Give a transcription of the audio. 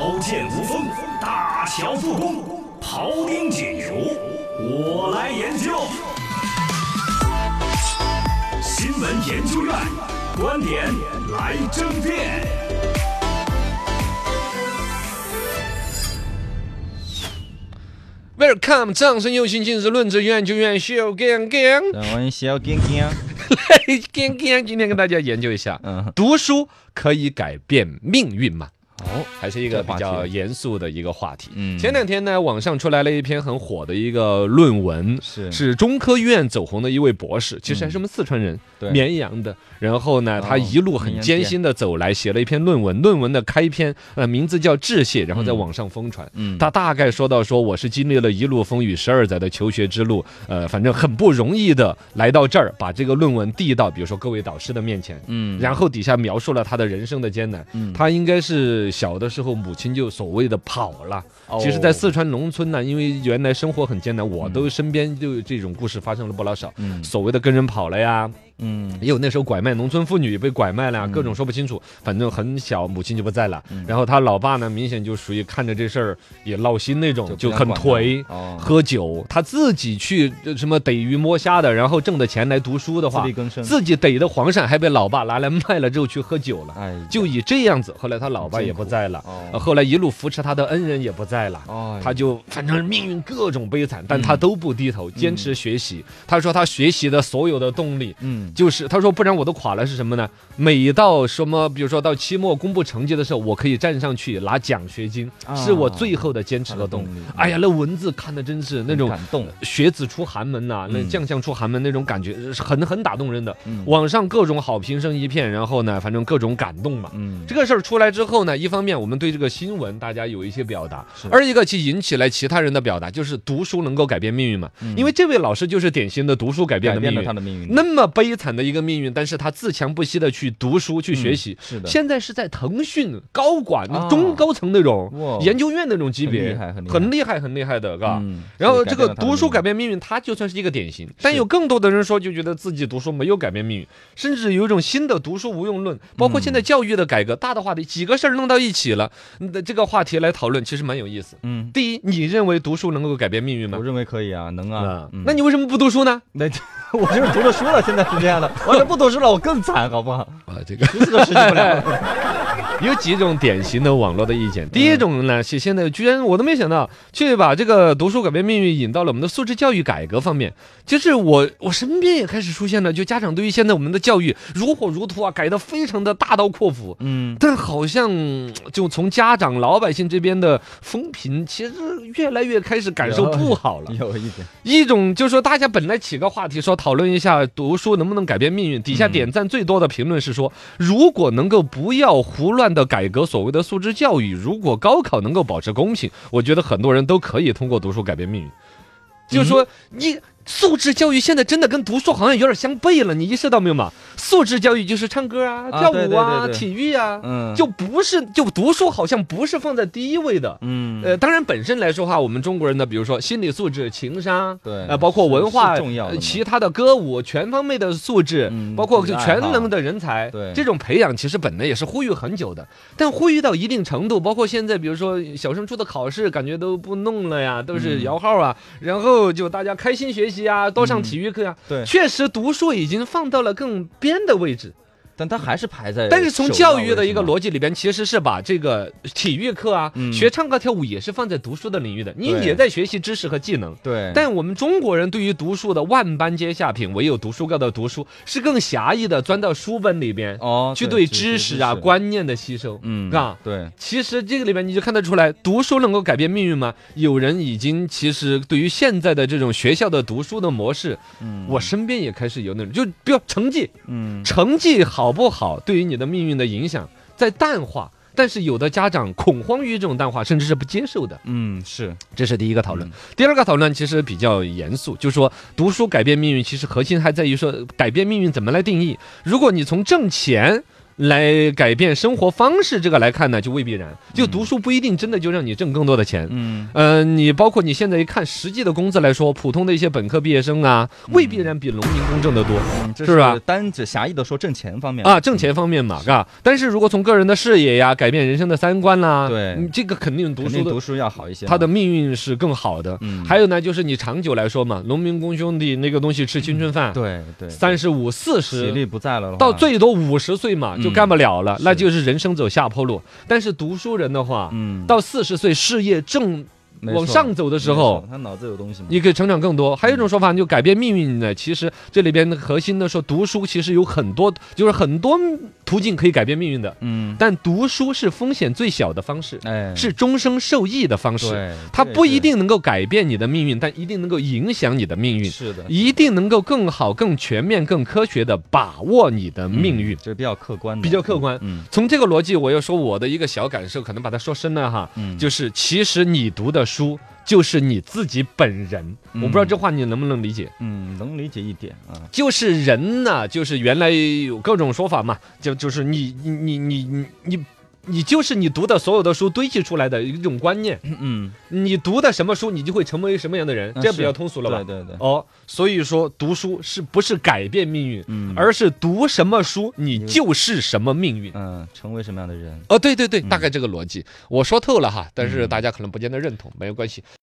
刀剑无锋，大巧做工，庖丁解牛，我来研究。新闻研究院观点来争辩。Welcome，掌声有请今日轮值研究员小刚刚。让我小干干，嘿，刚刚今天跟大家研究一下，嗯，读书可以改变命运吗？哦，还是一个比较严肃的一个话题。嗯。前两天呢，网上出来了一篇很火的一个论文，是。是中科院走红的一位博士，其实还是我们四川人，对。绵阳的。然后呢，他哦一路很艰辛的走来，写了一篇论文，论文的开篇呃名字叫《致谢》，然后在嗯网上疯传。嗯，他大概说到说，我是经历了一路风雨十二载的求学之路，呃，反正很不容易的来到这儿，把这个论文递到，比如说各位导师的面前，嗯，然后底下描述了他的人生的艰难。嗯。他应该是小的时候母亲就所谓的跑了。其实，在四川农村呢，因为原来生活很艰难，我都身边就有这种故事发生了不老少。嗯所谓的跟人跑了呀，嗯也有那时候拐卖农村妇女被拐卖了各种说不清楚。反正很小，母亲就不在了。嗯然后他老爸呢，明显就属于看着这事儿也闹心那种，就就很颓。哦，喝酒，他自己去呃什么逮鱼摸虾的，然后挣的钱来读书的话自己逮的黄鳝还被老爸拿来卖了之后去喝酒了，哎，就以这样子。后来他老爸也不在了，后来一路扶持他的恩人也不在了。哦，他就反正命运各种悲惨，但他嗯都不低头，坚持学习。他说他学习的所有的动力。嗯就是他说，不然我都垮了是什么呢？每到什么，比如说到期末公布成绩的时候，我可以站上去拿奖学金，啊是我最后的坚持和动力。哎呀，那文字看的真是那种感动，学子出寒门呐、那嗯将相出寒门那种感觉，是很很打动人的。嗯网上各种好评声一片，然后呢，反正各种感动嘛。嗯这个事儿出来之后呢，一方面我们对这个新闻大家有一些表达是，而一个其引起来其他人的表达，就是读书能够改变命运嘛。因为这位老师就是典型的读书改变命运，那么悲惨的一个命运，但是他自强不息的去读书去学习，嗯是的，现在是在腾讯高管、啊中高层那种研究院那种级别，很厉害很厉害的，嘎。嗯，然后这个读书改变变命运，他就算是一个典型。但有更多的人说，就觉得自己读书没有改变命运，甚至有一种新的读书无用论。包括现在教育的改革，大的话题几个事儿弄到一起了，那这个话题来讨论，其实蛮有意思。嗯，第一，你认为读书能够改变命运吗我？认为可以啊，能啊那你为什么不读书呢？那 我就是读了书了，现在是这样的，我要不读书了，我更惨，好不好？啊，这个。十四个实现不了，有几种典型的网络的意见。第一种呢，是现在居然我都没想到，去把这个读书改变命运引到了我们的素质教育改革方面。就是我我身边也开始出现了，就家长对于现在我们的教育如火如荼啊，改得非常的大刀阔斧。嗯，但好像就从家长、老百姓这边的风评，其实越来越开始感受不好了。有一点，一种就是说，大家本来起个话题说讨论一下读书能不能改变命运，底下嗯点赞最多的评论是说，如果能够不要胡乱的改革所谓的素质教育，如果高考能够保持公平，我觉得很多人都可以通过读书改变命运。就是说，你素质教育现在真的跟读书好像有点相悖了，你意识到没有嘛？素质教育就是唱歌啊、啊跳舞对啊、对对对体育啊，嗯，就不是就读书好像不是放在第一位的。嗯，呃，当然本身来说的话，我们中国人的，比如说心理素质、情商，对呃，包括文化、呃是重要的嘛。其他的歌舞全方面的素质，嗯包括自己的爱好全能的人才，对。这种培养其实本来也是呼吁很久的，但呼吁到一定程度，包括现在比如说小升初的考试，感觉都不弄了呀，都是嗯。摇号啊，然后就大家开心学习啊，多上嗯体育课呀、对，确实读书已经放到了更边的位置。但他还是排在，但是从教育的一个逻辑里边，其实是把这个体育课啊，嗯学唱歌跳舞也是放在读书的领域的，你也在学习知识和技能。对，但我们中国人对于读书的万般皆下品，唯有读书高的读书，是更狭义的钻到书本里边，哦，去对对知识啊、，观念的吸收。嗯，啊对，其实这个里面你就看得出来，读书能够改变命运吗？有人已经其实对于现在的这种学校的读书的模式，嗯，我身边也开始有那种，就比如成绩，嗯，成绩好不好对于你的命运的影响在淡化，但是有的家长恐慌于这种淡化，甚至是不接受的。嗯，是，这是第一个讨论嗯。第二个讨论其实比较严肃，就是说读书改变命运，其实核心还在于说改变命运怎么来定义。如果你从挣钱。来改变生活方式，这个来看呢，就未必然。就读书不一定真的就让你挣更多的钱。嗯，呃，你包括你现在一看实际的工资来说，普通的一些本科毕业生啊，未必然比农民工挣得多。是吧单指狭义的说挣钱方面啊，挣钱方面嘛，嘎。但是如果从个人的视野呀，改变人生的三观啦，对你这个肯定读书读书要好一些。他的命运是更好的。嗯还有呢，就是你长久来说嘛，农民工兄弟那个东西吃青春饭，对对，三十五、四十体。力不在了，到最多五十岁嘛，就嗯干不了了，是那就是人生走下坡路。但是读书人的话，嗯到四十岁事业正往上走的时候，他脑子有东西嘛。你可以成长更多。还有一种说法，就改变命运呢。其实这里边的核心的说，读书其实有很多，就是很多途径可以改变命运的。嗯，但读书是风险最小的方式，哎，是终生受益的方式。对，它不一定能够改变你的命运，但一定能够影响你的命运，是的，一定能够更好、更全面、更科学的把握你的命运。嗯，这是比较客观的，比较客观。嗯从这个逻辑，我要说我的一个小感受，可能把它说深了哈，嗯，就是其实你读的书就是你自己本人。嗯我不知道这话你能不能理解？嗯能理解一点啊，就是人呢，就是原来有各种说法嘛，就就是你你你你你你你就是你读的所有的书堆砌出来的一种观念。嗯，你读的什么书，你就会成为什么样的人，这比较通俗了吧对？对对，哦，所以说读书是不是改变命运，嗯，而是读什么书，你就是什么命运。嗯成为什么样的人？哦，对对对，嗯大概这个逻辑，我说透了哈，但是嗯大家可能不见得认同，没有关系。